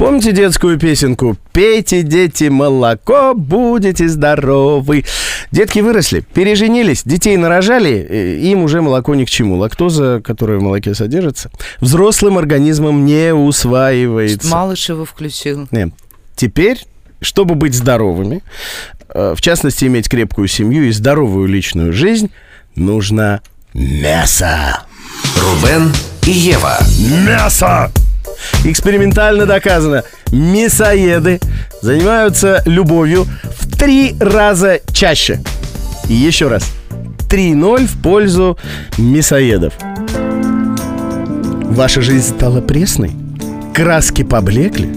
Помните детскую песенку «Пейте, дети, молоко, будете здоровы». Детки выросли, переженились, детей нарожали, э, им уже молоко ни к чему. Лактоза, которая в молоке содержится, взрослым организмом не усваивается. Малышева включил. Нет. Теперь, чтобы быть здоровыми, э, в частности, иметь крепкую семью и здоровую личную жизнь, нужно мясо. Рубен и Ева. Мясо! Экспериментально доказано, мясоеды занимаются любовью в три раза чаще. И еще раз, 3-0 в пользу мясоедов. Ваша жизнь стала пресной? Краски поблекли?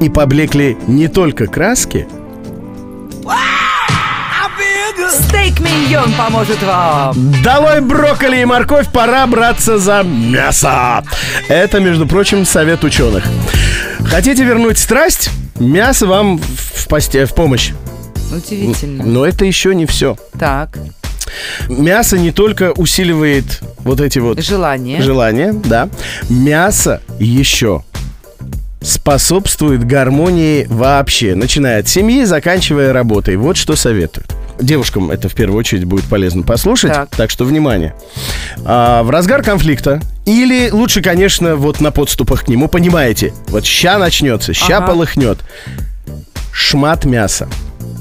И поблекли не только краски, Стейк миньон поможет вам. Долой брокколи и морковь, пора браться за мясо. Это, между прочим, совет ученых. Хотите вернуть страсть? Мясо вам в, посте, в помощь. Удивительно. Но это еще не все. Так, Мясо не только усиливает вот эти вот желание. желания, да. Мясо еще способствует гармонии вообще, начиная от семьи, заканчивая работой. Вот что советуют. Девушкам это в первую очередь будет полезно послушать, так, Так. что внимание. А, в разгар конфликта или лучше, конечно, вот на подступах к нему, понимаете, вот ща начнется, ща Ага. полыхнет. Шмат мяса.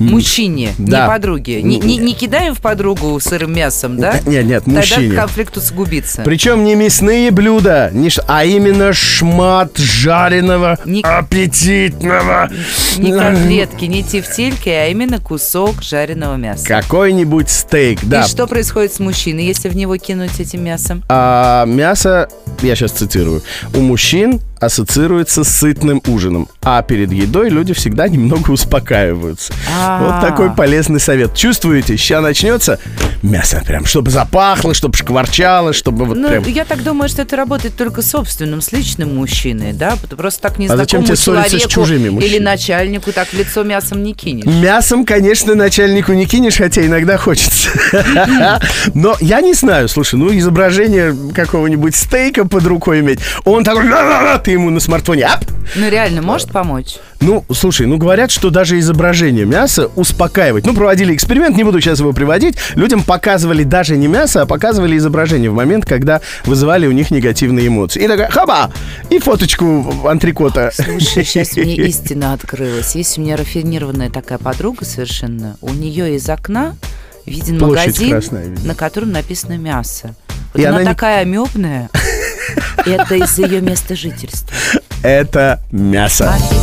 Мужчине, Да. не подруге. Не, не- не кидаем в подругу сырым мясом, да? Нет, нет, Тогда мужчине. конфликт усугубится. Причем не мясные блюда, не ш- а именно шмат жареного, Не- аппетитного. Не котлетки, не тефтельки, а именно кусок жареного мяса. Какой-нибудь стейк, да. И что происходит с мужчиной, если в него кинуть этим мясом? А мясо, я сейчас цитирую, у мужчин ассоциируется с сытным ужином, а перед едой люди всегда немного успокаиваются. А. Вот такой полезный совет. Чувствуете, сейчас начнется мясо прям, чтобы запахло, чтобы шкварчало, чтобы вот Ну, прям... я так думаю, что это работает только с собственным, с личным мужчиной, да? Просто так А зачем тебе ссориться с чужими или мужчинами? начальнику так в лицо мясом не кинешь. Мясом, конечно, начальнику не кинешь, хотя иногда хочется. Но я не знаю, слушай, ну изображение какого-нибудь стейка под рукой иметь, он такой, «ла-ла-ла», ты ему на смартфоне, ап, Ну, реально, может помочь? Ну, слушай, ну говорят, что даже изображение мяса успокаивает. Ну, проводили эксперимент, не буду сейчас его приводить. Людям показывали даже не мясо, а показывали изображение в момент, когда вызывали у них негативные эмоции. И такая, хаба! И фоточку антрикота. Слушай, сейчас мне истина открылась. Есть у меня рафинированная такая подруга совершенно. У нее из окна виден Площадь магазин, красная, видно. на котором написано мясо. Вот И она, она не- такая амебная. Это из-за ее места жительства. Это мясо. Офигеть.